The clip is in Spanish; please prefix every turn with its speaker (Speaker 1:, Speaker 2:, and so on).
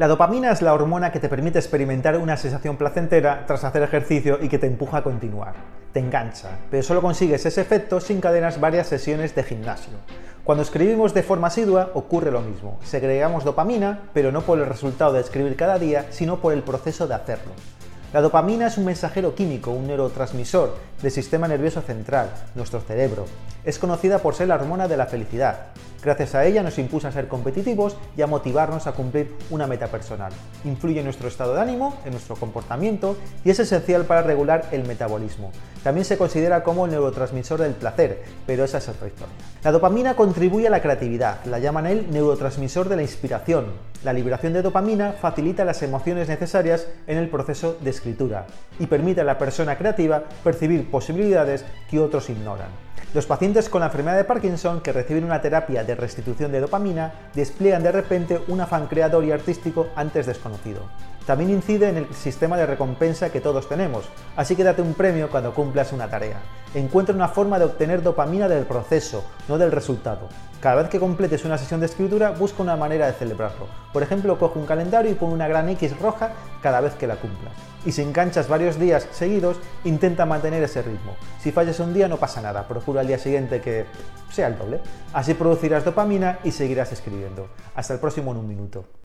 Speaker 1: La dopamina es la hormona que te permite experimentar una sensación placentera tras hacer ejercicio y que te empuja a continuar. Te engancha, pero solo consigues ese efecto si encadenas varias sesiones de gimnasio. Cuando escribimos de forma asidua ocurre lo mismo. Segregamos dopamina, pero no por el resultado de escribir cada día, sino por el proceso de hacerlo. La dopamina es un mensajero químico, un neurotransmisor del sistema nervioso central, nuestro cerebro. Es conocida por ser la hormona de la felicidad. Gracias a ella nos impulsa a ser competitivos y a motivarnos a cumplir una meta personal. Influye en nuestro estado de ánimo, en nuestro comportamiento y es esencial para regular el metabolismo. También se considera como el neurotransmisor del placer, pero esa es otra historia. La dopamina contribuye a la creatividad, la llaman el neurotransmisor de la inspiración. La liberación de dopamina facilita las emociones necesarias en el proceso de escritura y permite a la persona creativa percibir posibilidades que otros ignoran. Los pacientes con la enfermedad de Parkinson que reciben una terapia de restitución de dopamina despliegan de repente un afán creador y artístico antes desconocido. También incide en el sistema de recompensa que todos tenemos, así que date un premio cuando cumplas una tarea. Encuentra una forma de obtener dopamina del proceso, no del resultado. Cada vez que completes una sesión de escritura, busca una manera de celebrarlo. Por ejemplo, coge un calendario y pon una gran X roja cada vez que la cumplas. Y si enganchas varios días seguidos, intenta mantener ese ritmo. Si fallas un día no pasa nada, procura al día siguiente que sea el doble. Así producirás dopamina y seguirás escribiendo. Hasta el próximo en un minuto.